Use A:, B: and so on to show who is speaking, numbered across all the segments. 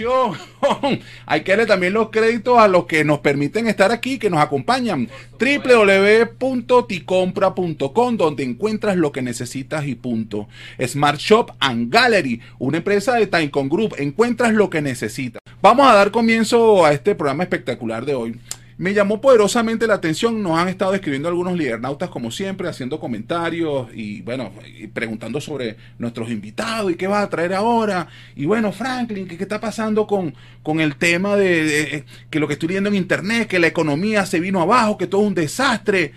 A: Hay que darle también los créditos a los que nos permiten estar aquí, que nos acompañan. www.ticompra.com, donde encuentras lo que necesitas y punto. Smart Shop and Gallery, una empresa de Timecon Group. Encuentras lo que necesitas. Vamos a dar comienzo a este programa espectacular de hoy. Me llamó poderosamente la atención, nos han estado escribiendo algunos lidernautas como siempre, haciendo comentarios y bueno, y preguntando sobre nuestros invitados y qué vas a traer ahora. Y bueno, Franklin, ¿qué, está pasando con, con el tema de, de, que lo que estoy viendo en internet, que la economía se vino abajo, que todo es un desastre?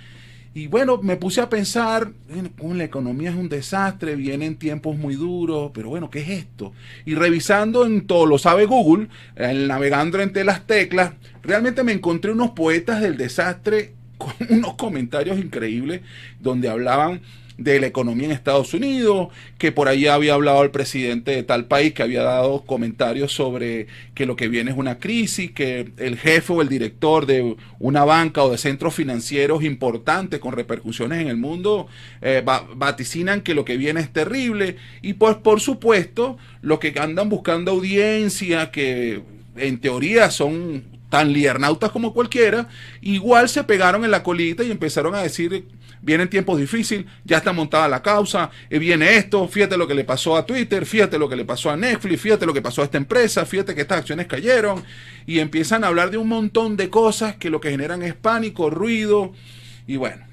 A: Y bueno, me puse a pensar, la economía es un desastre, vienen tiempos muy duros, pero bueno, ¿qué es esto? Y revisando en todo lo sabe Google, navegando entre las teclas, realmente me encontré unos poetas del desastre con unos comentarios increíbles donde hablaban de la economía en Estados Unidos, que por ahí había hablado el presidente de tal país que había dado comentarios sobre que lo que viene es una crisis, que el jefe o el director de una banca o de centros financieros importantes con repercusiones en el mundo eh, vaticinan que lo que viene es terrible. Y pues por supuesto los que andan buscando audiencia, que en teoría son tan liernautas como cualquiera, igual se pegaron en la colita y empezaron a decir vienen tiempos difíciles, ya está montada la causa, eh, viene esto, fíjate lo que le pasó a Twitter, fíjate lo que le pasó a Netflix, fíjate lo que pasó a esta empresa, fíjate que estas acciones cayeron y empiezan a hablar de un montón de cosas que lo que generan es pánico, ruido y bueno,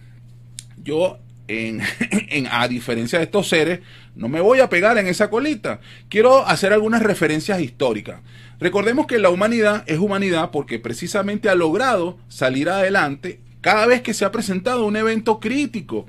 A: yo en, a diferencia de estos seres, no me voy a pegar en esa colita. Quiero hacer algunas referencias históricas. Recordemos que la humanidad es humanidad porque precisamente ha logrado salir adelante cada vez que se ha presentado un evento crítico,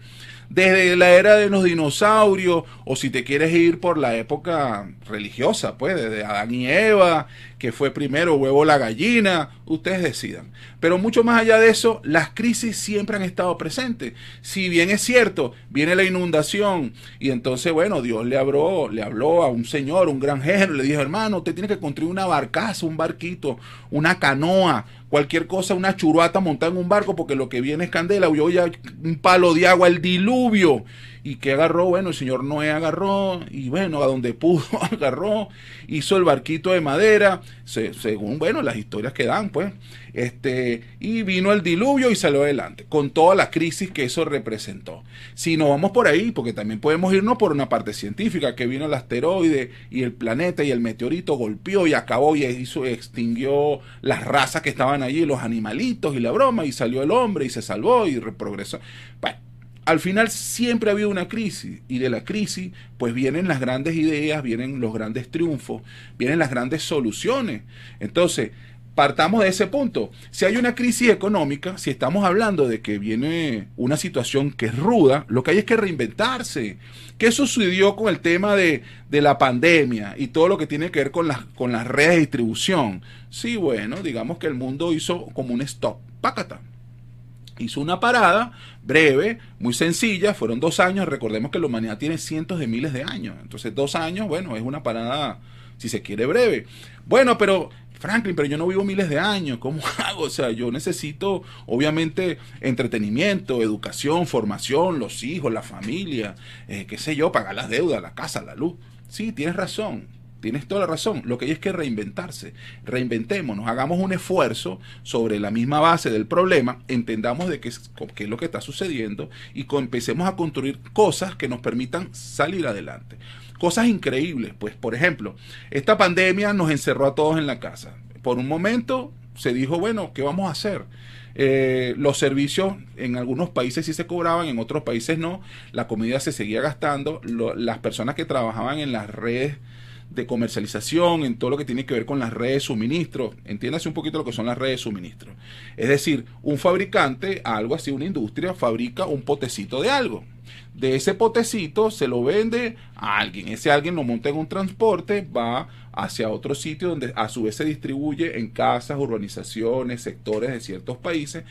A: desde la era de los dinosaurios, o si te quieres ir por la época religiosa, pues desde Adán y Eva, que fue primero huevo la gallina, ustedes decidan. Pero mucho más allá de eso, las crisis siempre han estado presentes. Si bien es cierto, viene la inundación y entonces, bueno, Dios le habló, le habló a un señor, un granjero, le dijo, hermano, usted tiene que construir una barcaza, un barquito, una canoa, cualquier cosa, una churuata montada en un barco, porque lo que viene es candela, huyó ya un palo de agua, el diluvio. ¿Y que agarró? Bueno, el señor Noé agarró y bueno, a donde pudo agarró, hizo el barquito de madera, se, según, bueno, las historias que dan, pues, este, y vino el diluvio y salió adelante, con toda la crisis que eso representó. Si nos vamos por ahí, porque también podemos irnos por una parte científica, que vino el asteroide y el planeta y el meteorito golpeó y acabó y hizo, extinguió las razas que estaban allí, los animalitos y la broma, y salió el hombre y se salvó y progresó. Bueno, al final siempre ha habido una crisis y de la crisis pues vienen las grandes ideas, vienen los grandes triunfos, vienen las grandes soluciones. Entonces, partamos de ese punto. Si hay una crisis económica, si estamos hablando de que viene una situación que es ruda, lo que hay es que reinventarse. ¿Qué sucedió con el tema de, de la pandemia y todo lo que tiene que ver con las, con las redes de distribución? Sí, bueno, digamos que el mundo hizo como un stop. Pácata hizo una parada breve, muy sencilla, fueron dos años, recordemos que la humanidad tiene cientos de miles de años, entonces dos años, bueno, es una parada, si se quiere, breve. Bueno, pero Franklin, pero yo no vivo miles de años, ¿cómo hago? O sea, yo necesito, obviamente, entretenimiento, educación, formación, los hijos, la familia, eh, qué sé yo, pagar las deudas, la casa, la luz. Sí, tienes razón, Tienes toda la razón. Lo que hay es que reinventarse. Reinventémonos, hagamos un esfuerzo sobre la misma base del problema, entendamos de qué es, qué es lo que está sucediendo y empecemos a construir cosas que nos permitan salir adelante. Cosas increíbles, pues por ejemplo, esta pandemia nos encerró a todos en la casa. Por un momento se dijo, bueno, ¿qué vamos a hacer? Eh, los servicios en algunos países sí se cobraban, en otros países no. La comida se seguía gastando. Las personas que trabajaban en las redes de comercialización, en todo lo que tiene que ver con las redes de suministro. Entiéndase un poquito lo que son las redes de suministro. Es decir, un fabricante, algo así, una industria, fabrica un potecito de algo. De ese potecito se lo vende a alguien. Ese alguien lo monta en un transporte, va hacia otro sitio donde a su vez se distribuye en casas, urbanizaciones, sectores de ciertos países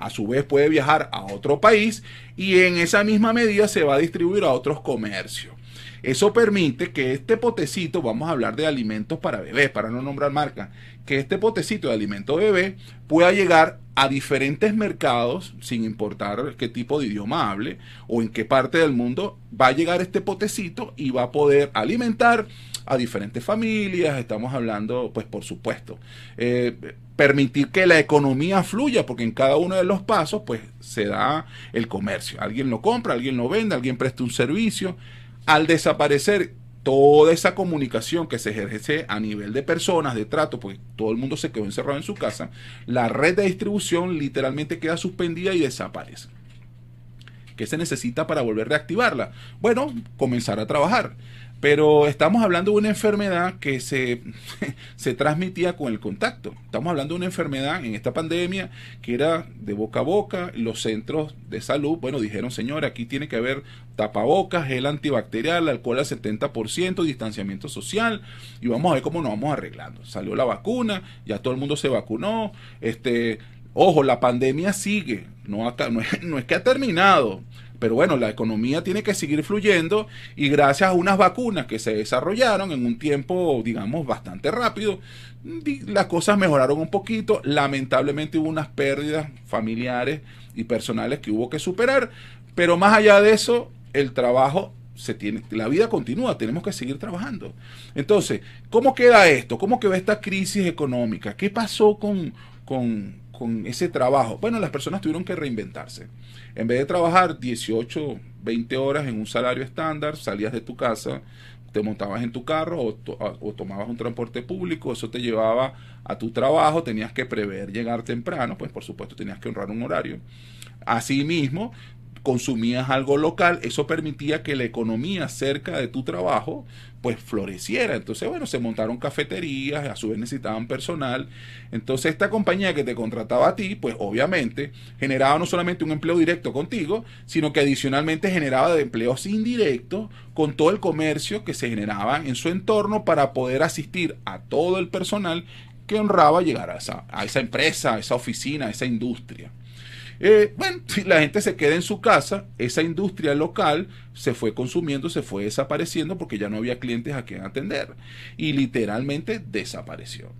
A: a su vez puede viajar a otro país y en esa misma medida se va a distribuir a otros comercios. Eso permite que este potecito, vamos a hablar de alimentos para bebés, para no nombrar marca, que este potecito de alimento bebé pueda llegar a diferentes mercados, sin importar qué tipo de idioma hable o en qué parte del mundo, va a llegar este potecito y va a poder alimentar a diferentes familias, estamos hablando, pues por supuesto, eh, permitir que la economía fluya, porque en cada uno de los pasos, pues se da el comercio. Alguien lo compra, alguien lo vende, alguien presta un servicio. Al desaparecer toda esa comunicación que se ejerce a nivel de personas, de trato, porque todo el mundo se quedó encerrado en su casa, la red de distribución literalmente queda suspendida y desaparece. ¿Qué se necesita para volver a reactivarla? Bueno, comenzar a trabajar. Pero estamos hablando de una enfermedad que se, se transmitía con el contacto. Estamos hablando de una enfermedad en esta pandemia que era de boca a boca. Los centros de salud, bueno, dijeron, señor, aquí tiene que haber tapabocas, gel antibacterial, alcohol al 70%, distanciamiento social, y vamos a ver cómo nos vamos arreglando. Salió la vacuna, ya todo el mundo se vacunó. Este, ojo, la pandemia sigue, no, es, no es que ha terminado pero bueno, la economía tiene que seguir fluyendo y gracias a unas vacunas que se desarrollaron en un tiempo, digamos, bastante rápido, las cosas mejoraron un poquito. Lamentablemente hubo unas pérdidas familiares y personales que hubo que superar, pero más allá de eso, el trabajo se tiene, la vida continúa, tenemos que seguir trabajando. Entonces, ¿cómo queda esto? ¿Cómo queda esta crisis económica? ¿Qué pasó con, con, con ese trabajo? Bueno, las personas tuvieron que reinventarse. En vez de trabajar 18, 20 horas en un salario estándar, salías de tu casa, te montabas en tu carro o, tomabas un transporte público, eso te llevaba a tu trabajo, tenías que prever llegar temprano, pues por supuesto tenías que honrar un horario. Asimismo, consumías algo local, eso permitía que la economía cerca de tu trabajo pues floreciera. Entonces, bueno, se montaron cafeterías, a su vez necesitaban personal. Entonces, esta compañía que te contrataba a ti, pues obviamente generaba no solamente un empleo directo contigo, sino que adicionalmente generaba de empleos indirectos con todo el comercio que se generaba en su entorno para poder asistir a todo el personal que honraba llegar a esa, a esa empresa, a esa oficina, a esa industria. Eh, bueno, si la gente se queda en su casa, esa industria local se fue consumiendo, se fue desapareciendo porque ya no había clientes a quien atender y literalmente desapareció.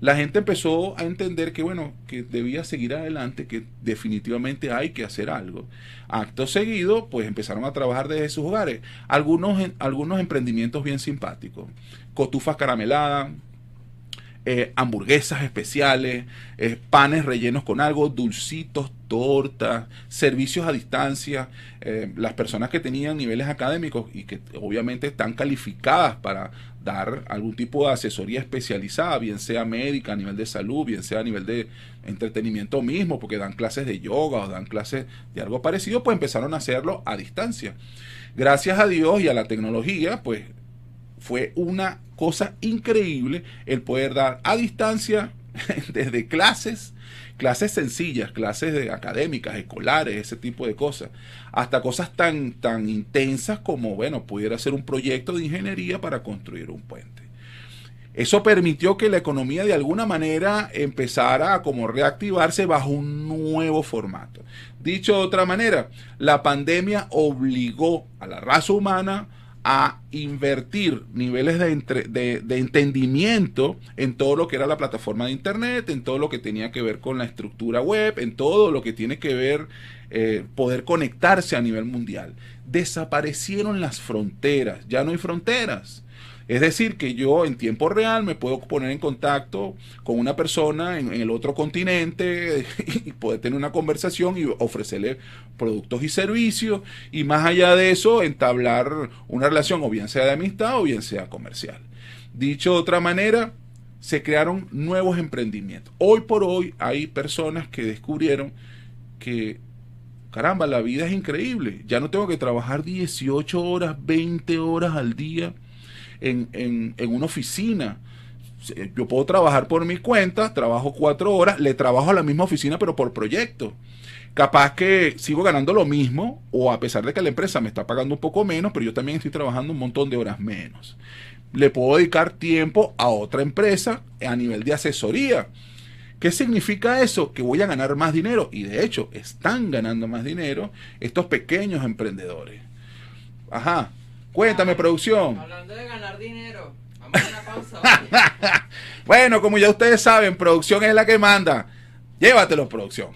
A: La gente empezó a entender que bueno, que debía seguir adelante, que definitivamente hay que hacer algo. Acto seguido, pues empezaron a trabajar desde sus hogares. Algunos, algunos emprendimientos bien simpáticos. Cotufas carameladas, eh, hamburguesas especiales, eh, panes rellenos con algo, dulcitos, tortas, servicios a distancia. Eh, las personas que tenían niveles académicos y que obviamente están calificadas para dar algún tipo de asesoría especializada, bien sea médica a nivel de salud, bien sea a nivel de entretenimiento mismo, porque dan clases de yoga o dan clases de algo parecido, pues empezaron a hacerlo a distancia. Gracias a Dios y a la tecnología, pues fue una cosa increíble el poder dar a distancia desde clases, clases sencillas, clases de académicas, escolares, ese tipo de cosas, hasta cosas tan, tan intensas como, bueno, pudiera ser un proyecto de ingeniería para construir un puente. Eso permitió que la economía de alguna manera empezara a como reactivarse bajo un nuevo formato. Dicho de otra manera, la pandemia obligó a la raza humana a invertir niveles de, de, entendimiento en todo lo que era la plataforma de Internet, en todo lo que tenía que ver con la estructura web, en todo lo que tiene que ver eh, poder conectarse a nivel mundial. Desaparecieron las fronteras, ya no hay fronteras. Es decir, que yo en tiempo real me puedo poner en contacto con una persona en, el otro continente y poder tener una conversación y ofrecerle productos y servicios y más allá de eso entablar una relación o bien sea de amistad o bien sea comercial. Dicho de otra manera, se crearon nuevos emprendimientos. Hoy por hoy hay personas que descubrieron que caramba, la vida es increíble. Ya no tengo que trabajar 18 horas, 20 horas al día en, una oficina. Yo puedo trabajar por mi cuenta, trabajo cuatro horas, le trabajo a la misma oficina, pero por proyecto. Capaz que sigo ganando lo mismo, o a pesar de que la empresa me está pagando un poco menos, pero yo también estoy trabajando un montón de horas menos. Le puedo dedicar tiempo a otra empresa a nivel de asesoría. ¿Qué significa eso? Que voy a ganar más dinero. Y de hecho, están ganando más dinero estos pequeños emprendedores. Ajá, Cuéntame, producción.
B: Hablando de ganar dinero, vamos a una pausa.
A: bueno, como ya ustedes saben, producción es la que manda. Llévatelo, producción.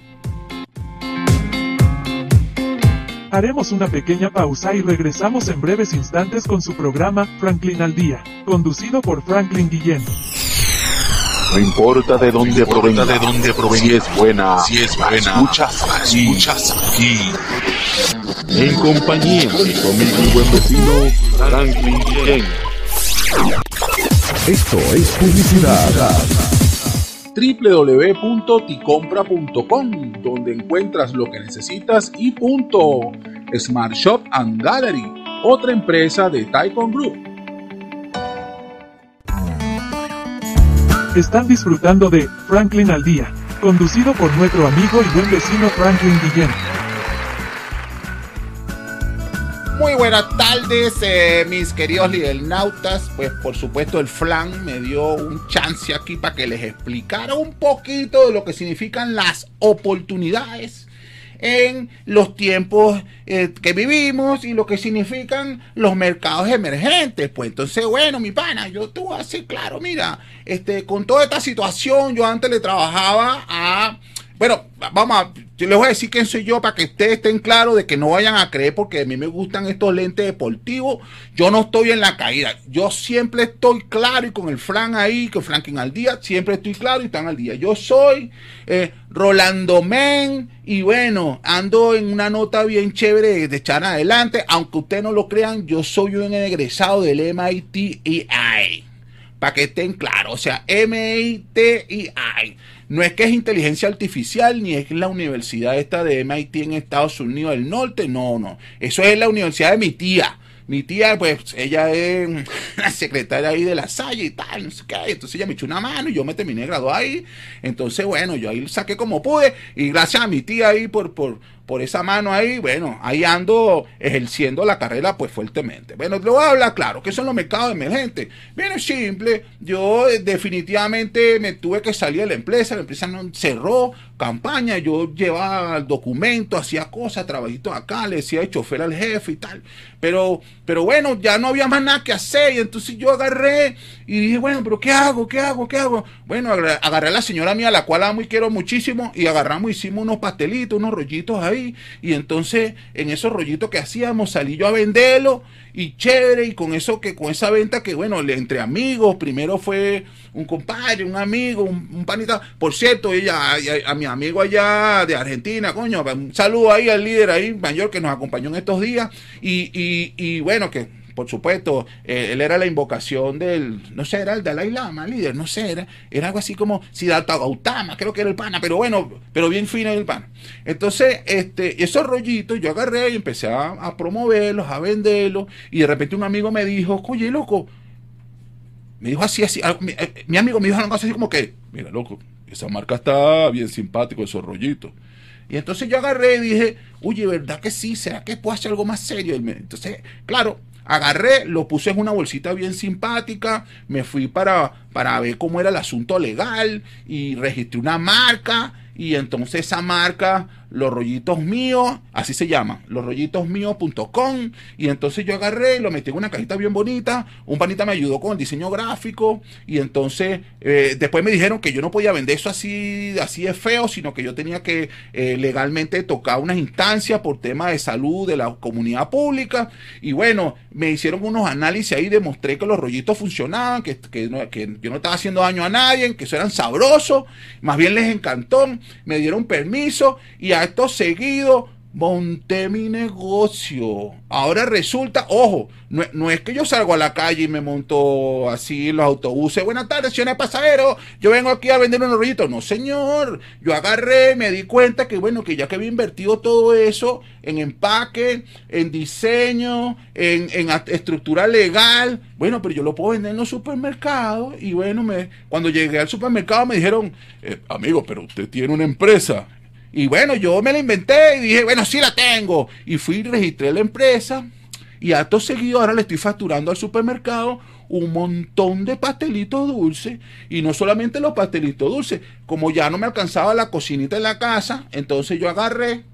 C: Haremos una pequeña pausa y regresamos en breves instantes con su programa Franklin al Día, conducido por Franklin Guillén.
D: No importa de dónde provenga, de dónde provenga, si es buena, si es buena, escuchas aquí, escuchas aquí. En compañía de tu amigo y buen vecino Franklin Guillén. Esto es publicidad
A: www.ticompra.com, donde encuentras lo que necesitas y punto. Smart Shop and Gallery, otra empresa de Taikon Group.
C: Están disfrutando de Franklin al Día, conducido por nuestro amigo y buen vecino Franklin Guillén.
A: Buenas tardes, eh, mis queridos nautas. Pues por supuesto el flan me dio un chance aquí para que les explicara un poquito de lo que significan las oportunidades en los tiempos eh, que vivimos y lo que significan los mercados emergentes. Pues entonces, bueno, mi pana, yo te voy a decir claro, mira, este, con toda esta situación, yo antes le trabajaba a bueno, vamos a, les voy a decir quién soy yo para que ustedes estén claros de que no vayan a creer porque a mí me gustan estos lentes deportivos. Yo no estoy en la caída. Yo siempre estoy claro y con el Fran ahí, que Franklin al día, siempre estoy claro y están al día. Yo soy eh, Rolando Men y bueno, ando en una nota bien chévere de echar adelante. Aunque ustedes no lo crean, yo soy un egresado del MIT Para que estén claros, o sea, MIT no es que es inteligencia artificial ni es la universidad esta de MIT en Estados Unidos del Norte, no, no. Eso es la universidad de mi tía. Mi tía, pues, ella es la secretaria ahí de la Salle y tal, no sé qué. Entonces ella me echó una mano y yo me terminé de graduar ahí. Entonces, bueno, yo ahí saqué como pude. Y gracias a mi tía ahí por, por, por esa mano ahí, bueno, ahí ando ejerciendo la carrera pues fuertemente. Bueno, le voy a hablar claro, ¿qué son los mercados emergentes? Bien, simple, yo eh, definitivamente me tuve que salir de la empresa, la empresa no cerró campaña, yo llevaba documentos, hacía cosas, trabajitos acá, le decía de chofer al jefe y tal, pero, pero bueno, ya no había más nada que hacer y entonces yo agarré y dije, bueno, pero ¿qué hago? ¿Qué hago? ¿Qué hago? Bueno, agarré a la señora mía, la cual amo y quiero muchísimo, y agarramos, hicimos unos pastelitos, unos rollitos ahí, y entonces en esos rollitos que hacíamos salí yo a venderlo y chévere y con eso que con esa venta que bueno entre amigos primero fue un compadre un amigo un, panita. Por cierto ella a, mi amigo allá de Argentina coño un saludo ahí al líder ahí mayor que nos acompañó en estos días. Y, y bueno que por supuesto, eh, él era la invocación del, no sé, era el Dalai Lama, líder, no sé, era, era algo así como Siddhartha Gautama, creo que era el pana, pero bueno, pero bien fino el pana. Entonces, este, esos rollitos yo agarré y empecé a, promoverlos, a venderlos, y de repente un amigo me dijo, oye, loco, me dijo así, así, mi, eh, mi, amigo me dijo algo así como que, mira, loco, esa marca está bien simpático, esos rollitos. Y entonces yo agarré y dije, oye, ¿verdad que sí? ¿Será que puedo hacer algo más serio? Entonces, claro, Agarré, lo puse en una bolsita bien simpática, me fui para, para ver cómo era el asunto legal y registré una marca y entonces esa marca los rollitos míos, así se llama, los rollitos míos.com. Y entonces yo agarré, lo metí en una cajita bien bonita. Un panita me ayudó con el diseño gráfico. Y entonces eh, después me dijeron que yo no podía vender eso así, así de feo, sino que yo tenía que eh, legalmente tocar unas instancias por tema de salud de la comunidad pública. Y bueno, me hicieron unos análisis ahí, demostré que los rollitos funcionaban, que yo no estaba haciendo daño a nadie, que eso eran sabrosos. Más bien les encantó. Me dieron permiso y acto seguido monté mi negocio. Ahora resulta, ojo, no, es que yo salgo a la calle y me monto así los autobuses. Buenas tardes, señores pasajeros. Yo vengo aquí a vender unos rollitos. No, señor. Yo agarré, me di cuenta que, bueno, que ya que había invertido todo eso en empaque, en diseño, en, estructura legal, bueno, pero yo lo puedo vender en los supermercados. Y bueno, me, cuando llegué al supermercado me dijeron, eh, amigo, pero usted tiene una empresa. Y bueno, yo me la inventé y dije, bueno, sí la tengo. Y fui y registré la empresa. Y acto seguido ahora le estoy facturando al supermercado un montón de pastelitos dulces. Y no solamente los pastelitos dulces. Como ya no me alcanzaba la cocinita en la casa, entonces yo agarré,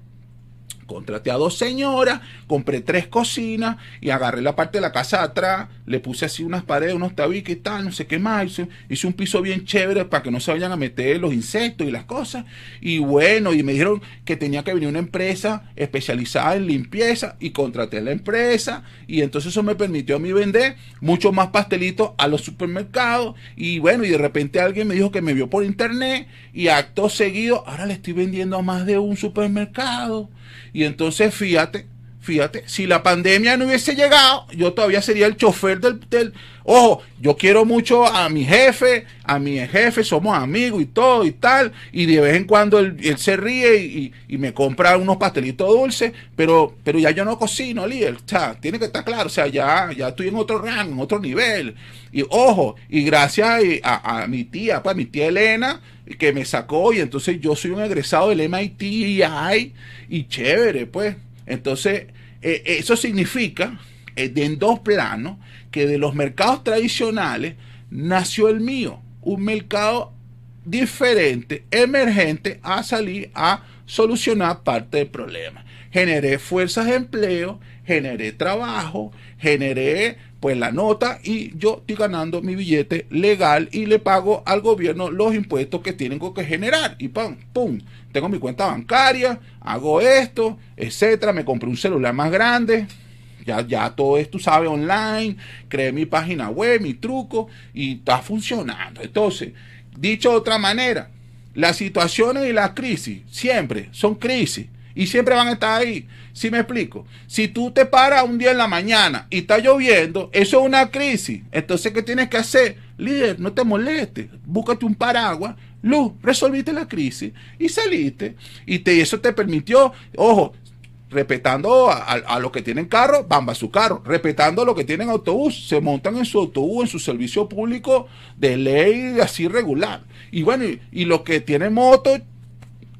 A: Contraté a dos señoras, compré tres cocinas y agarré la parte de la casa atrás, le puse así unas paredes, unos tabiques y tal, no sé qué más. Hice, hice un piso bien chévere para que no se vayan a meter los insectos y las cosas. Y bueno, y me dijeron que tenía que venir una empresa especializada en limpieza y contraté a la empresa. Y entonces eso me permitió a mí vender muchos más pastelitos a los supermercados. Y bueno, y de repente alguien me dijo que me vio por internet y acto seguido, ahora le estoy vendiendo a más de un supermercado. Y entonces fíjate, fíjate, si la pandemia no hubiese llegado, yo todavía sería el chofer del, del... Ojo, yo quiero mucho a mi jefe, a mi jefe, somos amigos y todo y tal, y de vez en cuando él, él se ríe y, y, me compra unos pastelitos dulces, pero, pero ya yo no cocino, líder, o sea, tiene que estar claro, o sea, ya, ya estoy en otro rango, en otro nivel. Y ojo, y gracias a, a mi tía, pues mi tía Elena, que me sacó, y entonces yo soy un egresado del MIT y chévere, pues. Entonces, eh, eso significa, eh, en dos planos, que de los mercados tradicionales nació el mío, un mercado diferente, emergente, a salir a solucionar parte del problema. Generé fuerzas de empleo, generé trabajo, generé pues la nota y yo estoy ganando mi billete legal y le pago al gobierno los impuestos que tienen que generar y pum, pum, tengo mi cuenta bancaria, hago esto, etcétera, me compré un celular más grande, ya, ya todo esto sabe online, creé mi página web, mi truco y está funcionando. Entonces, dicho de otra manera, las situaciones y las crisis siempre son crisis y siempre van a estar ahí. Si me explico? Si tú te paras un día en la mañana y está lloviendo, eso es una crisis. Entonces, ¿qué tienes que hacer? Líder, no te molestes. Búscate un paraguas. Luz, resolviste la crisis y saliste. Y te, eso te permitió, ojo, respetando a, los que tienen carro, van a su carro. Respetando a los que tienen autobús, se montan en su autobús, en su servicio público de ley así regular. Y bueno, y, y los que tienen moto,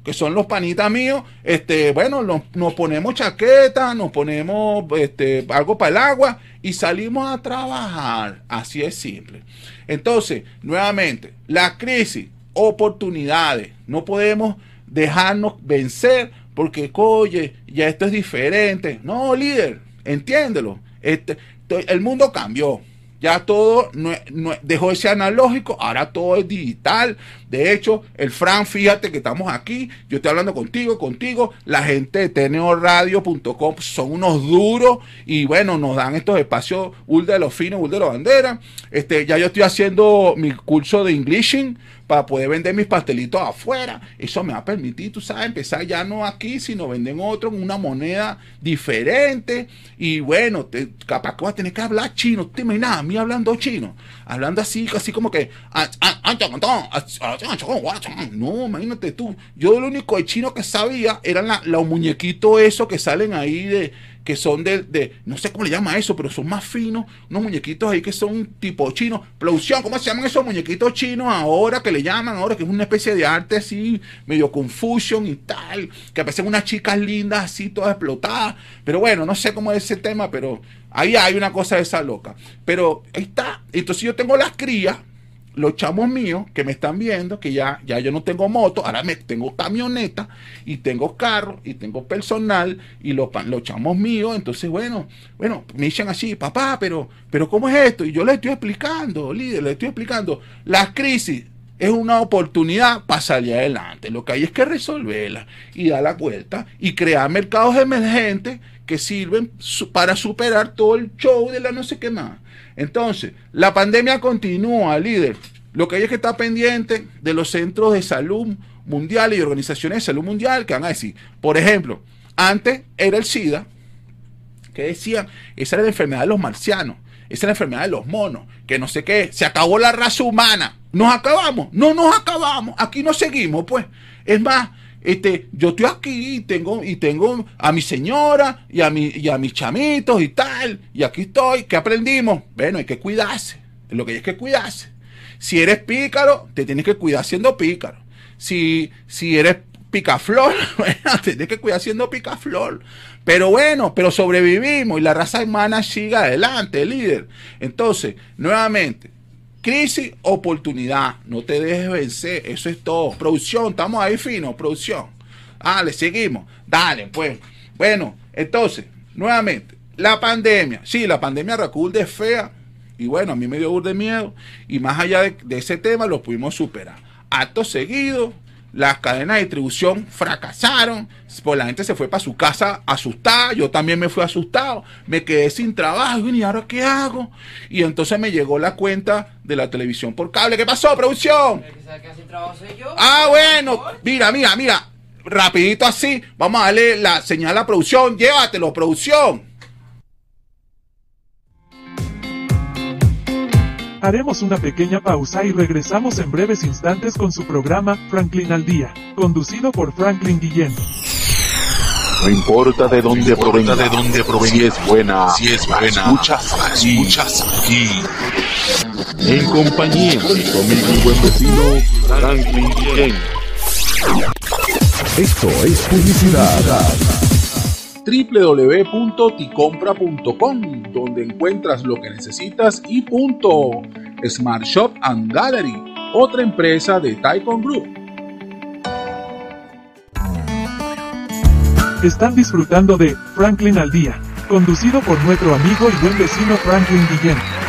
A: que son los panitas míos, este, bueno, nos, ponemos chaqueta, nos ponemos este, algo para el agua y salimos a trabajar. Así es simple. Entonces, nuevamente, la crisis, oportunidades, no podemos dejarnos vencer porque, oye, ya esto es diferente. No, líder, entiéndelo. Este, el mundo cambió. Ya todo no, no, dejó de ser analógico, ahora todo es digital. De hecho, el Fran, fíjate que estamos aquí, yo estoy hablando contigo, contigo, la gente de teneoradio.com son unos duros y bueno, nos dan estos espacios, Ul de los finos, Ul de la bandera. Este, ya yo estoy haciendo mi curso de Englishing para poder vender mis pastelitos afuera. Eso me va a permitir, tú sabes, empezar ya no aquí, sino vender en otro, en una moneda diferente. Y bueno, te, capaz que vas a tener que hablar chino. ¿Te imaginas a mí hablando chino? Hablando así, así como que... No, imagínate tú. Yo lo único de chino que sabía eran la, los muñequitos esos que salen ahí de que son de, de, no sé cómo le llama eso, pero son más finos, unos muñequitos ahí que son tipo chinos. Producción, ¿cómo se llaman esos muñequitos chinos ahora que le llaman ahora? Que es una especie de arte así, medio confusion y tal, que aparecen unas chicas lindas así, todas explotadas. Pero bueno, no sé cómo es ese tema, pero ahí hay una cosa de esa loca. Pero ahí está. Entonces yo tengo las crías los chamos míos que me están viendo, que ya, ya yo no tengo moto, ahora me tengo camioneta y tengo carro y tengo personal y los, los chamos míos, entonces bueno, bueno, me dicen así, papá, pero, pero ¿cómo es esto? Y yo les estoy explicando, líder, les estoy explicando, las crisis es una oportunidad para salir adelante, lo que hay es que resolverla y dar la vuelta y crear mercados emergentes que sirven para superar todo el show de la no sé qué más. Entonces, la pandemia continúa, líder. Lo que hay es que estar pendiente de los centros de salud mundial y organizaciones de salud mundial que van a decir, por ejemplo, antes era el SIDA, que decían, esa era la enfermedad de los marcianos, es la enfermedad de los monos, que no sé qué, se acabó la raza humana, nos acabamos, no nos acabamos, aquí no seguimos, pues. Es más, este, yo estoy aquí y tengo, y tengo a mi señora y a, mi, y a mis chamitos y tal, y aquí estoy, ¿qué aprendimos? Bueno, hay que cuidarse, lo que hay es que cuidarse. Si eres pícaro, te tienes que cuidar siendo pícaro. Si, si eres picaflor, bueno, te tienes que cuidar siendo picaflor. Pero bueno, pero sobrevivimos y la raza humana sigue adelante, líder. Entonces, nuevamente, Crisis, oportunidad. No te dejes vencer. Eso es todo. Producción, estamos ahí fino. Producción. Dale, seguimos. Dale, pues. Bueno, entonces, nuevamente, la pandemia. Sí, la pandemia Raculde es fea. Y bueno, a mí me dio de miedo. Y más allá de, de ese tema, lo pudimos superar. Acto seguido, las cadenas de distribución fracasaron, pues la gente se fue para su casa asustada, yo también me fui asustado, me quedé sin trabajo y ahora qué hago. Y entonces me llegó la cuenta de la televisión por cable. ¿Qué pasó, producción? Ah, bueno, mira, mira, mira, rapidito así, vamos a darle la señal a producción, llévatelo, producción.
C: Haremos una pequeña pausa y regresamos en breves instantes con su programa Franklin al Día, conducido por Franklin Guillén.
D: No importa de dónde provenga, de dónde provenga, si es buena, si es buena, escuchas aquí, escuchas aquí. En compañía de mi buen vecino Franklin Guillén.
E: Esto es publicidad
A: www.ticompra.com, donde encuentras lo que necesitas y punto. Smart Shop and Gallery, otra empresa de Taikon Group.
C: Están disfrutando de Franklin al Día, conducido por nuestro amigo y buen vecino Franklin Guillén.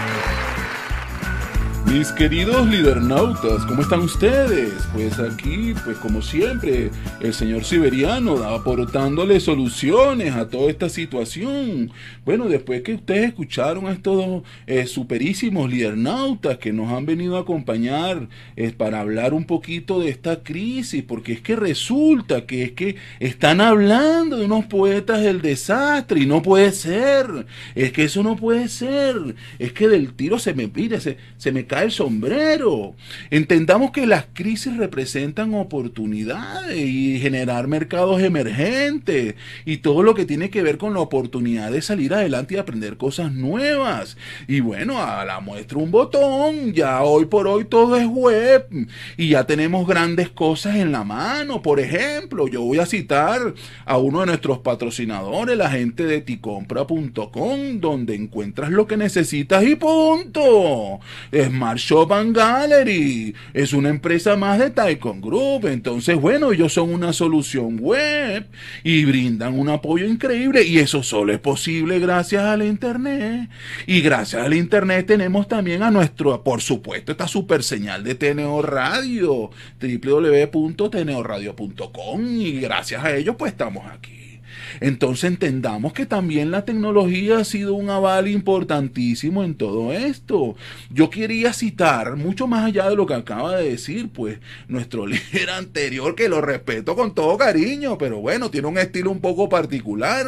A: Mis queridos lidernautas, ¿cómo están ustedes? Pues aquí, pues como siempre, el señor Siberiano aportándole soluciones a toda esta situación. Bueno, después que ustedes escucharon a estos eh, superísimos lidernautas que nos han venido a acompañar eh, para hablar un poquito de esta crisis, porque es que resulta que es que están hablando de unos poetas del desastre y no puede ser. Es que eso no puede ser. Es que del tiro se me pide, se, se me cae el sombrero. Entendamos que las crisis representan oportunidades y generar mercados emergentes y todo lo que tiene que ver con la oportunidad de salir adelante y aprender cosas nuevas. Y bueno, a la muestra un botón, ya hoy por hoy todo es web y ya tenemos grandes cosas en la mano. Por ejemplo, yo voy a citar a uno de nuestros patrocinadores, la gente de ticompra.com, donde encuentras lo que necesitas y punto. Es más Shop and Gallery. Es una empresa más de Taikon Group. Entonces, bueno, ellos son una solución web y brindan un apoyo increíble. Y eso solo es posible gracias al Internet. Y gracias al Internet tenemos también a nuestro, por supuesto, esta super señal de TNO Radio, www.tneoradio.com. Y gracias a ellos, pues estamos aquí. Entonces entendamos que también la tecnología ha sido un aval importantísimo en todo esto. Yo quería citar, mucho más allá de lo que acaba de decir, pues nuestro líder anterior, que lo respeto con todo cariño, pero bueno, tiene un estilo un poco particular,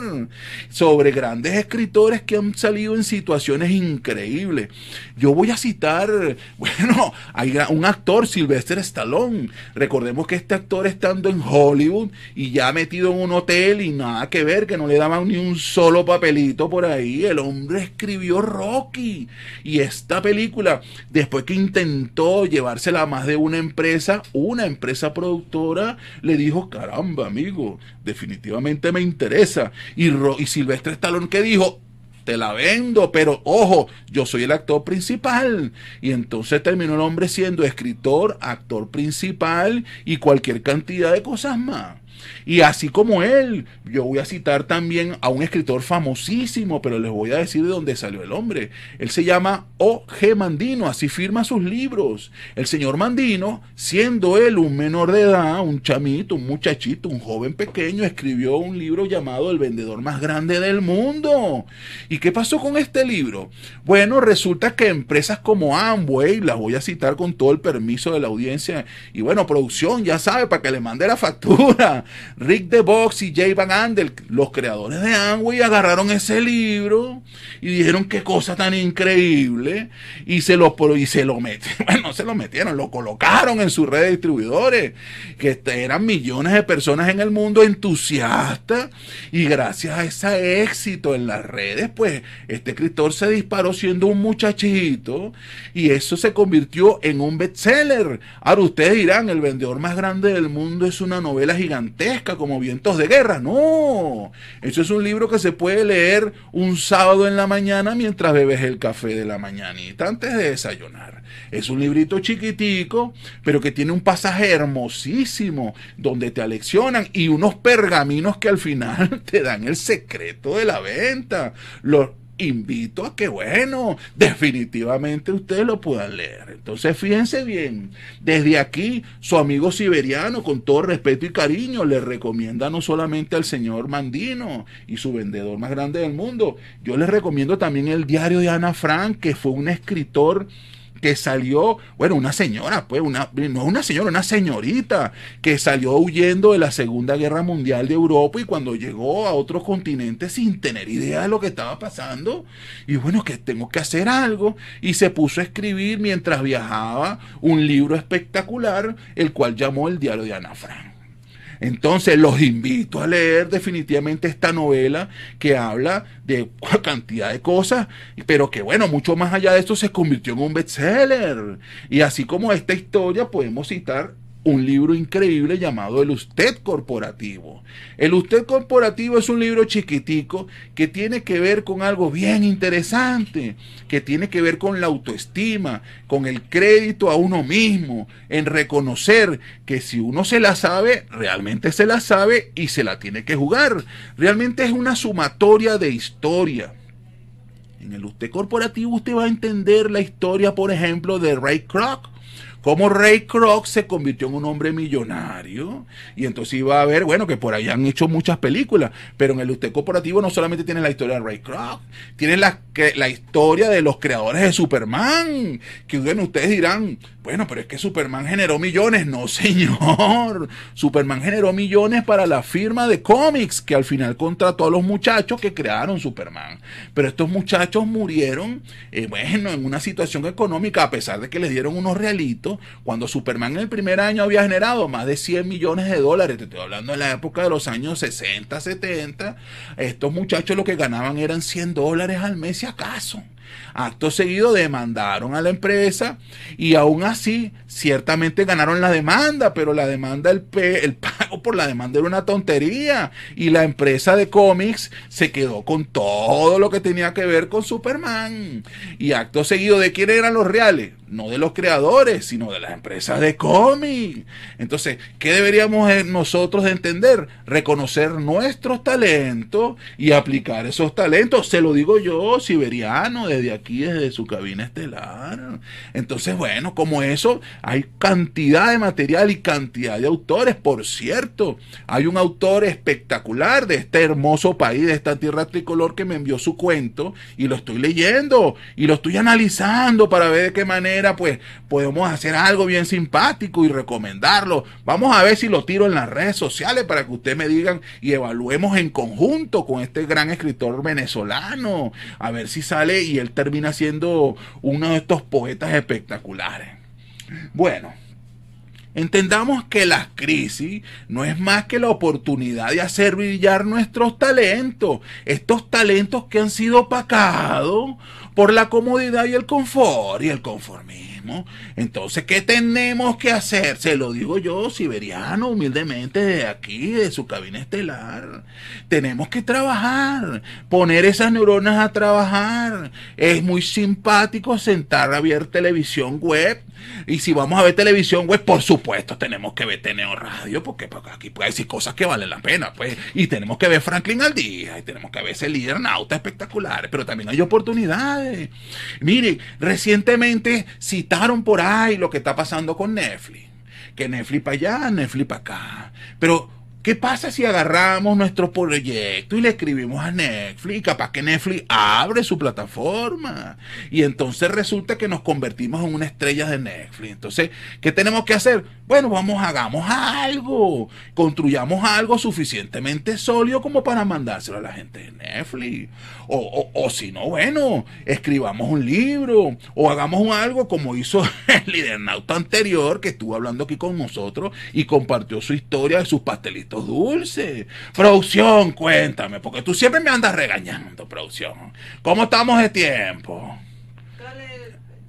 A: sobre grandes escritores que han salido en situaciones increíbles. Yo voy a citar, bueno, hay un actor, Sylvester Stallone. Recordemos que este actor estando en Hollywood y ya metido en un hotel y nada que ver, que no le daban ni un solo papelito por ahí. El hombre escribió Rocky. Y esta película, después que intentó llevársela a más de una empresa, una empresa productora le dijo, caramba, amigo, definitivamente me interesa. Y, y Silvestre Stallone que dijo, te la vendo, pero ojo, yo soy el actor principal. Y entonces terminó el hombre siendo escritor, actor principal y cualquier cantidad de cosas más. Y así como él, yo voy a citar también a un escritor famosísimo, pero les voy a decir de dónde salió el hombre. Él se llama O.G. Mandino, así firma sus libros. El señor Mandino, siendo él un menor de edad, un chamito, un muchachito, un joven pequeño, escribió un libro llamado El vendedor más grande del mundo. ¿Y qué pasó con este libro? Bueno, resulta que empresas como Amway, las voy a citar con todo el permiso de la audiencia, y bueno, producción, ya sabe, para que le mande la factura. Rick DeVox y Jay Van Andel, los creadores de Amway, agarraron ese libro y dijeron qué cosa tan increíble y se lo, y se lo metieron, bueno, se lo metieron, lo colocaron en sus redes de distribuidores, que eran millones de personas en el mundo entusiastas y gracias a ese éxito en las redes, pues este escritor se disparó siendo un muchachito y eso se convirtió en un bestseller. Ahora ustedes dirán, el vendedor más grande del mundo es una novela gigante como Vientos de Guerra. No, eso es un libro que se puede leer un sábado en la mañana mientras bebes el café de la mañanita antes de desayunar. Es un librito chiquitico, pero que tiene un pasaje hermosísimo donde te aleccionan y unos pergaminos que al final te dan el secreto de la venta. Los, invito a que, bueno, definitivamente ustedes lo puedan leer. Entonces, fíjense bien, desde aquí, su amigo siberiano, con todo respeto y cariño, le recomienda no solamente al señor Mandino y su vendedor más grande del mundo, yo les recomiendo también el diario de Ana Frank, que fue un escritor que salió, bueno, una señora, pues, una, no una señora, una señorita, que salió huyendo de la Segunda Guerra Mundial de Europa y cuando llegó a otros continentes sin tener idea de lo que estaba pasando, y bueno, que tengo que hacer algo, y se puso a escribir mientras viajaba un libro espectacular, el cual llamó el diario de Ana Frank. Entonces los invito a leer definitivamente esta novela que habla de cantidad de cosas, pero que bueno, mucho más allá de esto se convirtió en un bestseller. Y así como esta historia podemos citar un libro increíble llamado El Usted Corporativo. El Usted Corporativo es un libro chiquitico que tiene que ver con algo bien interesante, que tiene que ver con la autoestima, con el crédito a uno mismo, en reconocer que si uno se la sabe, realmente se la sabe y se la tiene que jugar. Realmente es una sumatoria de historia. En el Usted Corporativo usted va a entender la historia, por ejemplo, de Ray Kroc cómo Ray Kroc se convirtió en un hombre millonario. Y entonces iba a ver, bueno, que por ahí han hecho muchas películas, pero en el Usted Corporativo no solamente tiene la historia de Ray Kroc, tiene la, la historia de los creadores de Superman. Que ustedes dirán, bueno, pero es que Superman generó millones. No, señor. Superman generó millones para la firma de cómics que al final contrató a los muchachos que crearon Superman. Pero estos muchachos murieron, eh, bueno, en una situación económica, a pesar de que les dieron unos realitos cuando Superman en el primer año había generado más de 100 millones de dólares, te estoy hablando de la época de los años 60, 70, estos muchachos lo que ganaban eran 100 dólares al mes si acaso. Acto seguido demandaron a la empresa y aún así ciertamente ganaron la demanda, pero la demanda, el, el pago por la demanda era una tontería y la empresa de cómics se quedó con todo lo que tenía que ver con Superman. Y acto seguido, ¿de quién eran los reales? No de los creadores, sino de las empresas de cómics. Entonces, ¿qué deberíamos nosotros de entender? Reconocer nuestros talentos y aplicar esos talentos. Se lo digo yo, siberiano, desde aquí, desde su cabina estelar. Entonces, bueno, como eso, hay cantidad de material y cantidad de autores. Por cierto, hay un autor espectacular de este hermoso país, de esta tierra tricolor, que me envió su cuento y lo estoy leyendo y lo estoy analizando para ver de qué manera, pues, podemos hacer algo bien simpático y recomendarlo. Vamos a ver si lo tiro en las redes sociales para que ustedes me digan y evaluemos en conjunto con este gran escritor venezolano. A ver si sale y él termina siendo uno de estos poetas espectaculares. Bueno, Entendamos que la crisis no es más que la oportunidad de hacer brillar nuestros talentos, estos talentos que han sido opacados por la comodidad y el confort y el conformismo. Entonces, ¿qué tenemos que hacer? Se lo digo yo, siberiano, humildemente, de aquí, de su cabina estelar. Tenemos que trabajar, poner esas neuronas a trabajar. Es muy simpático sentar a ver televisión web y si vamos a ver televisión, pues por supuesto tenemos que ver Teneo Radio, porque, aquí puede decir cosas que valen la pena, pues. Y tenemos que ver Franklin al día, y tenemos que ver ese líder nauta espectacular, pero también hay oportunidades. Mire, recientemente citaron por ahí lo que está pasando con Netflix. Que Netflix para allá, Netflix para acá. Pero ¿Qué pasa si agarramos nuestro proyecto y le escribimos a Netflix? Capaz que Netflix abre su plataforma. Y entonces resulta que nos convertimos en una estrella de Netflix. Entonces, ¿qué tenemos que hacer? Bueno, vamos, hagamos algo. Construyamos algo suficientemente sólido como para mandárselo a la gente de Netflix. O, o, si no, bueno, escribamos un libro. O hagamos algo como hizo el líder nauta anterior que estuvo hablando aquí con nosotros y compartió su historia de sus pastelitos dulces. Producción, cuéntame, porque tú siempre me andas regañando, producción. ¿Cómo estamos de tiempo?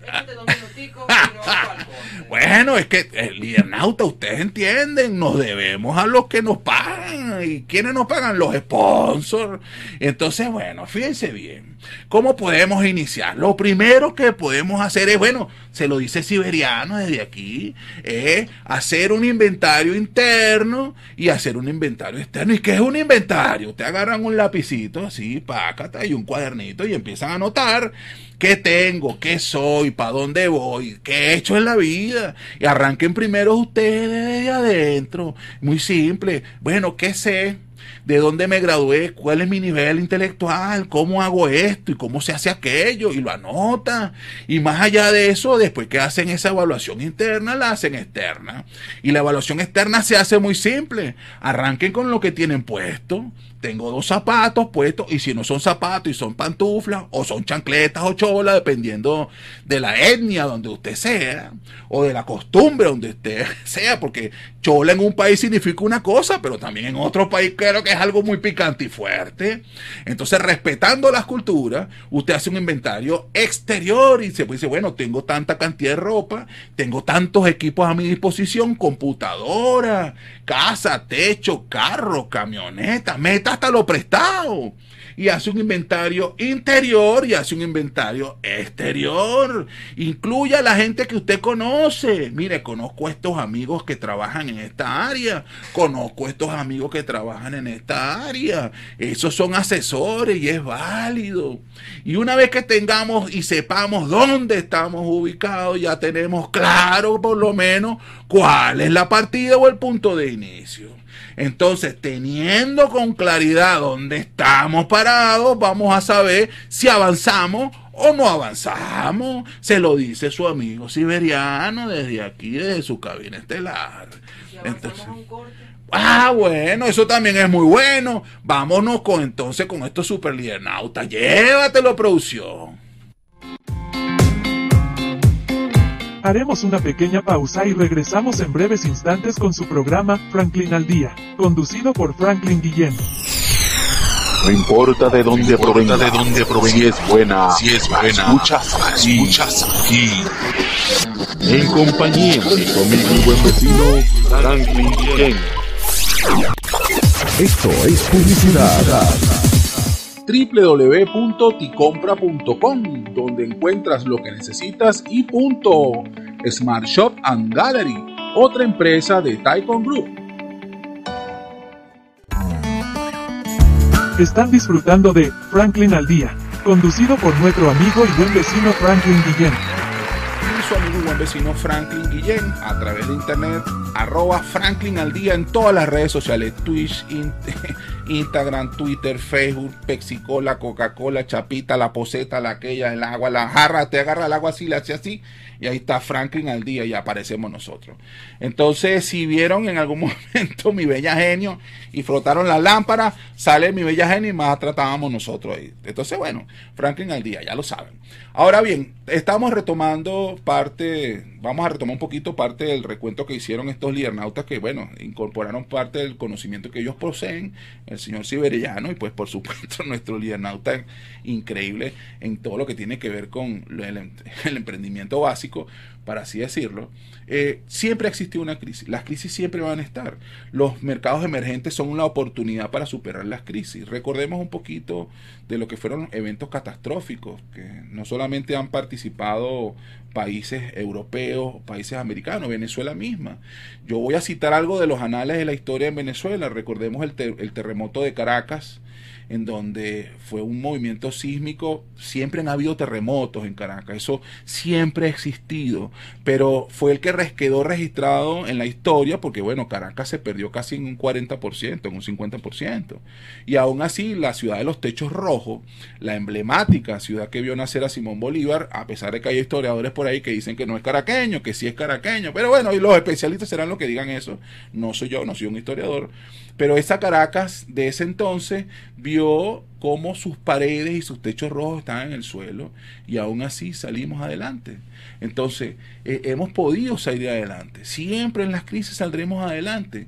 A: Bueno, es que el Lidernauta, ustedes entienden, nos debemos a los que nos pagan. ¿Y quiénes nos pagan? Los sponsors. Entonces, bueno, fíjense bien. ¿Cómo podemos iniciar? Lo primero que podemos hacer es, bueno, se lo dice Siberiano desde aquí, es hacer un inventario interno y hacer un inventario externo. ¿Y qué es un inventario? Te agarran un lapicito así, pácata, y un cuadernito y empiezan a anotar qué tengo, qué soy, para dónde voy, qué he hecho en la vida. Y arranquen primero ustedes desde adentro. Muy simple. Bueno, ¿qué sé? de dónde me gradué, cuál es mi nivel intelectual, cómo hago esto y cómo se hace aquello, y lo anota. Y más allá de eso, después que hacen esa evaluación interna, la hacen externa. Y la evaluación externa se hace muy simple. Arranquen con lo que tienen puesto. Tengo dos zapatos puestos y si no son zapatos y son pantuflas o son chancletas o cholas, dependiendo de la etnia donde usted sea o de la costumbre donde usted sea, porque chola en un país significa una cosa, pero también en otro país creo que es algo muy picante y fuerte. Entonces, respetando las culturas, usted hace un inventario exterior y se dice, bueno, tengo tanta cantidad de ropa, tengo tantos equipos a mi disposición, computadora, casa, techo, carro, camioneta, meta hasta lo prestado. Y hace un inventario interior y hace un inventario exterior. Incluya a la gente que usted conoce. Mire, conozco a estos amigos que trabajan en esta área. Conozco a estos amigos que trabajan en esta área. Esos son asesores y es válido. Y una vez que tengamos y sepamos dónde estamos ubicados, ya tenemos claro por lo menos cuál es la partida o el punto de inicio. Entonces, teniendo con claridad dónde estamos parados, vamos a saber si avanzamos o no avanzamos. Se lo dice su amigo siberiano desde aquí, desde su cabina estelar. Entonces, Ah, bueno, eso también es muy bueno. Vámonos con entonces con estos super liernautas. Llévatelo, producción.
C: Haremos una pequeña pausa y regresamos en breves instantes con su programa Franklin al Día, conducido por Franklin Guillén.
D: No importa de dónde provenga, de dónde provenga, si es buena, si es buena, escuchas aquí, escuchas aquí. En compañía de y buen vecino Franklin Ken.
E: Esto es publicidad.
A: www.ticompra.com, donde encuentras lo que necesitas y punto. Smart Shop and Gallery, otra empresa de Taikon Group.
C: Están disfrutando de Franklin al Día, conducido por nuestro amigo y buen vecino Franklin Guillén.
A: y su amigo y buen vecino Franklin Guillén a través de internet, arroba Franklin al día en todas las redes sociales, Twitch, Instagram, Twitter, Facebook, Pepsi Cola, Coca-Cola, Chapita, la poseta, la aquella, el agua, la jarra, te agarra el agua así, la hace así, y ahí está Franklin al día y aparecemos nosotros. Entonces, si vieron en algún momento mi bella genio y frotaron la lámpara, sale mi bella genio y más tratábamos nosotros ahí. Entonces, bueno, Franklin al día, ya lo saben. Ahora bien, estamos retomando parte, vamos a retomar un poquito parte del recuento que hicieron estos liernautas que, bueno, incorporaron parte del conocimiento que ellos poseen, el señor Siberiano y pues por supuesto nuestro liernauta increíble en todo lo que tiene que ver con el, el emprendimiento básico, para así decirlo. Eh, siempre ha existido una crisis, las crisis siempre van a estar. Los mercados emergentes son una oportunidad para superar las crisis. Recordemos un poquito de lo que fueron eventos catastróficos, que no solamente han participado países europeos, países americanos, Venezuela misma. Yo voy a citar algo de los anales de la historia en Venezuela. Recordemos el, ter- el terremoto de Caracas, en donde fue un movimiento sísmico. Siempre han habido terremotos en Caracas, eso siempre ha existido, pero fue el que quedó registrado en la historia, porque bueno, Caracas se perdió casi en un 40%, en un 50%. Y aún así, la ciudad de los techos rojos, la emblemática ciudad que vio nacer a Simón Bolívar, a pesar de que hay historiadores por ahí que dicen que no es caraqueño, que sí es caraqueño, pero bueno, y los especialistas serán los que digan eso. No soy yo, no soy un historiador. Pero esa Caracas de ese entonces vio cómo sus paredes y sus techos rojos estaban en el suelo y aún así salimos adelante. Entonces, eh, hemos podido salir adelante. Siempre en las crisis saldremos adelante.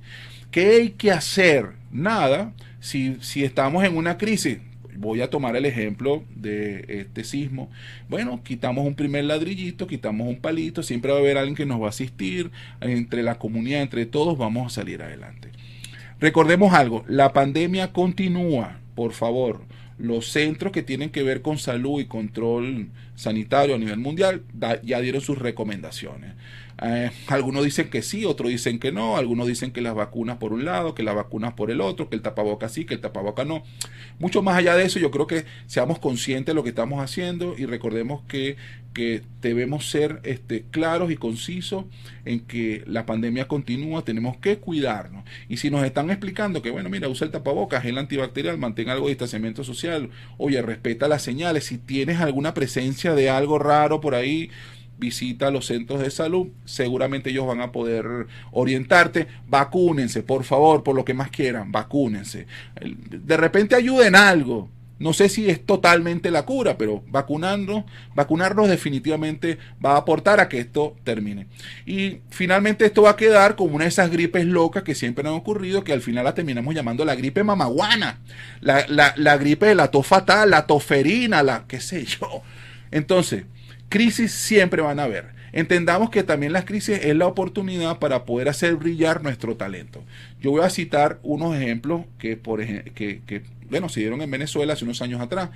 A: ¿Qué hay que hacer? Nada. Si, si estamos en una crisis, voy a tomar el ejemplo de este sismo. Bueno, quitamos un primer ladrillito, quitamos un palito, siempre va a haber alguien que nos va a asistir, entre la comunidad, entre todos vamos a salir adelante. Recordemos algo, la pandemia continúa, por favor. Los centros que tienen que ver con salud y control sanitario a nivel mundial ya dieron sus recomendaciones. Eh, algunos dicen que sí, otros dicen que no, algunos dicen que las vacunas por un lado, que las vacunas por el otro, que el tapaboca sí, que el tapaboca no. Mucho más allá de eso, yo creo que seamos conscientes de lo que estamos haciendo y recordemos que, que debemos ser este, claros y concisos en que la pandemia continúa, tenemos que cuidarnos. Y si nos están explicando que, bueno, mira, usa el tapabocas, el antibacterial, mantén algo de distanciamiento social, oye, respeta las señales, si tienes alguna presencia de algo raro por ahí, visita los centros de salud, seguramente ellos van a poder orientarte, vacúnense, por favor, por lo que más quieran, vacúnense. De repente ayuden algo. No sé si es totalmente la cura, pero vacunarnos, vacunarnos definitivamente va a aportar a que esto termine. Y finalmente esto va a quedar como una de esas gripes locas que siempre han ocurrido, que al final la terminamos llamando la gripe mamaguana, la, la, la gripe de la tos fatal, la toferina, la qué sé yo. Entonces, Crisis siempre van a haber. Entendamos que también las crisis es la oportunidad para poder hacer brillar nuestro talento. Yo voy a citar unos ejemplos que, por que, bueno, se dieron en Venezuela hace unos años atrás.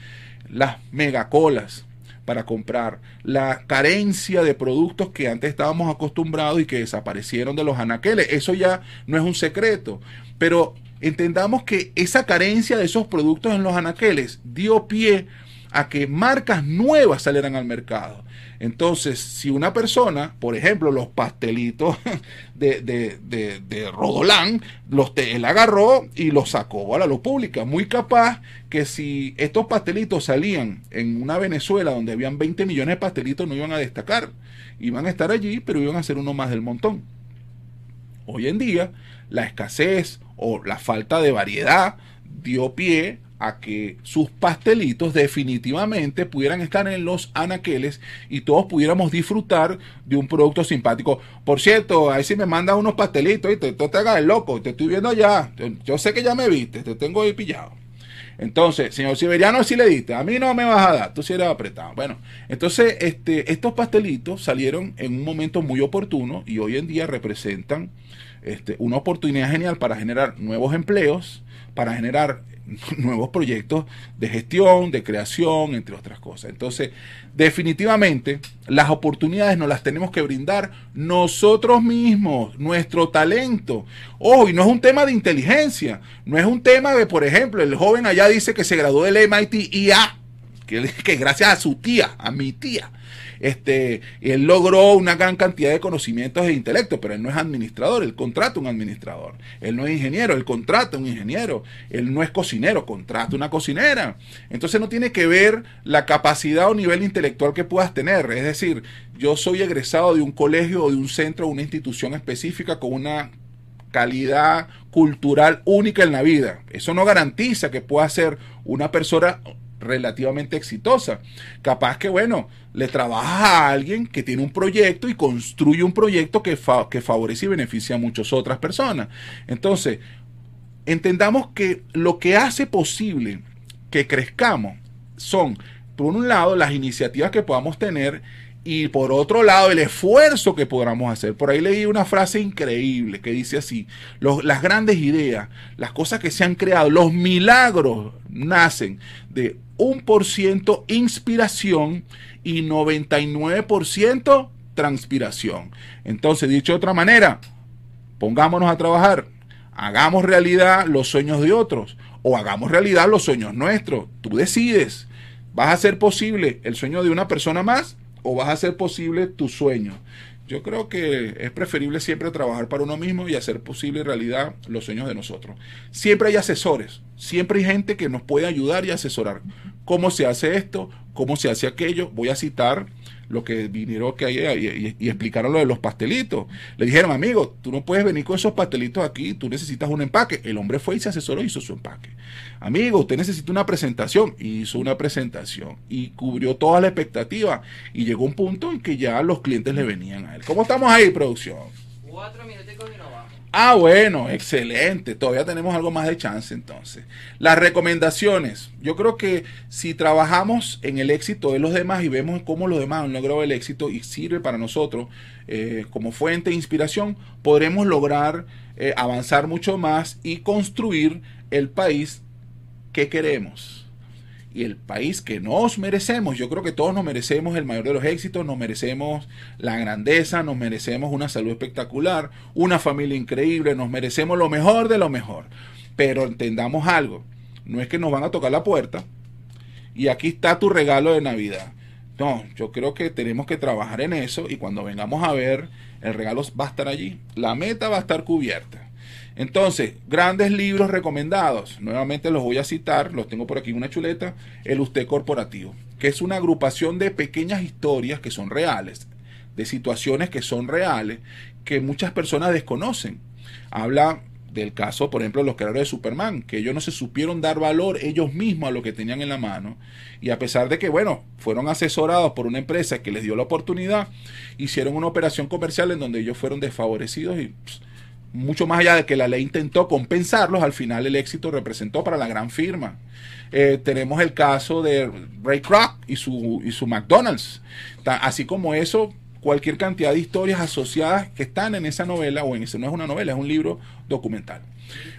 A: Las megacolas para comprar, la carencia de productos que antes estábamos acostumbrados y que desaparecieron de los anaqueles. Eso ya no es un secreto, pero entendamos que esa carencia de esos productos en los anaqueles dio pie a que marcas nuevas salieran al mercado. Entonces, si una persona, por ejemplo, los pastelitos de, de, de, Rodolán, los él agarró y los sacó a la luz pública. Muy capaz que si estos pastelitos salían en una Venezuela donde habían 20 millones de pastelitos, no iban a destacar. Iban a estar allí, pero iban a ser uno más del montón. Hoy en día, la escasez o la falta de variedad dio pie a que sus pastelitos definitivamente pudieran estar en los anaqueles y todos pudiéramos disfrutar de un producto simpático. Por cierto, ahí si me mandan unos pastelitos y te, te hagas el loco, te estoy viendo ya, yo sé que ya me viste, te tengo ahí pillado. Entonces, señor Siberiano, si le diste, a mí no me vas a dar, tú si eres apretado. Bueno, entonces este, estos pastelitos salieron en un momento muy oportuno y hoy en día representan este, una oportunidad genial para generar nuevos empleos, para generar nuevos proyectos de gestión, de creación, entre otras cosas. Entonces, definitivamente, las oportunidades nos las tenemos que brindar nosotros mismos, nuestro talento. Ojo, y no es un tema de inteligencia, no es un tema de, por ejemplo, el joven allá dice que se graduó del MIT IA, que, gracias a su tía, a mi tía este, él logró una gran cantidad de conocimientos e intelecto, pero él no es administrador, él contrata un administrador. Él no es ingeniero, él contrata un ingeniero. Él no es cocinero, contrata una cocinera. Entonces no tiene que ver la capacidad o nivel intelectual que puedas tener. Es decir, yo soy egresado de un colegio o de un centro o una institución específica con una calidad cultural única en la vida. Eso no garantiza que pueda ser una persona relativamente exitosa. Capaz que, bueno, le trabaja a alguien que tiene un proyecto y construye un proyecto que, que favorece y beneficia a muchas otras personas. Entonces, entendamos que lo que hace posible que crezcamos son, por un lado, las iniciativas que podamos tener y por otro lado el esfuerzo que podamos hacer. Por ahí leí una frase increíble que dice así, las grandes ideas, las cosas que se han creado, los milagros nacen de un por ciento inspiración y 99% transpiración. Entonces, dicho de otra manera, pongámonos a trabajar, hagamos realidad los sueños de otros o hagamos realidad los sueños nuestros. Tú decides, ¿vas a hacer posible el sueño de una persona más o vas a hacer posible tu sueño? Yo creo que es preferible siempre trabajar para uno mismo y hacer posible realidad los sueños de nosotros. Siempre hay asesores, siempre hay gente que nos puede ayudar y asesorar. ¿Cómo se hace esto? ¿Cómo se hace aquello? Voy a citar lo que vinieron que y, y, explicaron lo de los pastelitos. Le dijeron, amigo, tú no puedes venir con esos pastelitos aquí, tú necesitas un empaque. El hombre fue y se asesoró y hizo su empaque. Amigo, usted necesita una presentación. hizo una presentación y cubrió toda la expectativa. Y llegó un punto en que ya los clientes le venían a él. ¿Cómo estamos ahí, producción?
B: Cuatro minutos y no
A: Ah, bueno, excelente. Todavía tenemos algo más de chance entonces. Las recomendaciones. Yo creo que si trabajamos en el éxito de los demás y vemos cómo los demás han logrado el éxito y sirve para nosotros eh, como fuente de inspiración, podremos lograr eh, avanzar mucho más y construir el país que queremos y el país que nos merecemos. Yo creo que todos nos merecemos el mayor de los éxitos, nos merecemos la grandeza, nos merecemos una salud espectacular, una familia increíble, nos merecemos lo mejor de lo mejor. Pero entendamos algo, no es que nos van a tocar la puerta y aquí está tu regalo de Navidad. No, yo creo que tenemos que trabajar en eso y cuando vengamos a ver, el regalo va a estar allí, la meta va a estar cubierta. Entonces, grandes libros recomendados. Nuevamente los voy a citar, los tengo por aquí en una chuleta. El Usted Corporativo, que es una agrupación de pequeñas historias que son reales, de situaciones que son reales, que muchas personas desconocen. Habla del caso, por ejemplo, de los creadores de Superman, que ellos no se supieron dar valor ellos mismos a lo que tenían en la mano. Y a pesar de que, bueno, fueron asesorados por una empresa que les dio la oportunidad, hicieron una operación comercial en donde ellos fueron desfavorecidos y mucho más allá de que la ley intentó compensarlos, al final el éxito representó para la gran firma. Eh, tenemos el caso de Ray Kroc y su, y su McDonald's. Así como eso, cualquier cantidad de historias asociadas que están en esa novela, o en ese no es una novela, es un libro documental.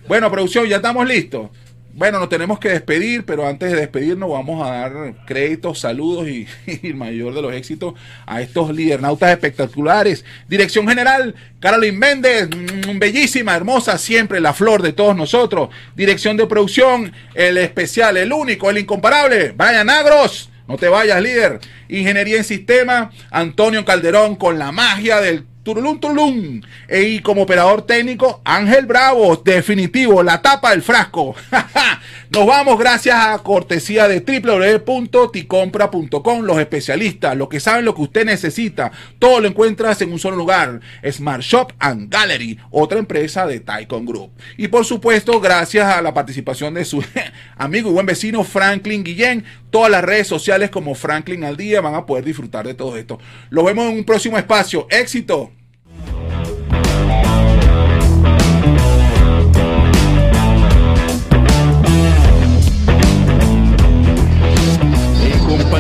A: Bueno, producción, ya estamos listos. Bueno, nos tenemos que despedir, pero antes de despedirnos vamos a dar créditos, saludos y, el mayor de los éxitos a estos lidernautas espectaculares. Dirección General, Carolyn Méndez, mm, bellísima, hermosa, siempre la flor de todos nosotros. Dirección de producción, el especial, el único, el incomparable, Brian Agros. No te vayas, líder. Ingeniería en sistema, Antonio Calderón con la magia del Turulum, turulum. Y como operador técnico, Ángel Bravo, definitivo, la tapa del frasco. Nos vamos gracias a cortesía de www.ticompra.com, los especialistas, los que saben lo que usted necesita. Todo lo encuentras en un solo lugar. Smart Shop and Gallery, otra empresa de Taikon Group. Y por supuesto, gracias a la participación de su amigo y buen vecino Franklin Guillén, todas las redes sociales como Franklin al día van a poder disfrutar de todo esto. Lo vemos en un próximo espacio. Éxito.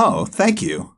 F: Oh, thank you.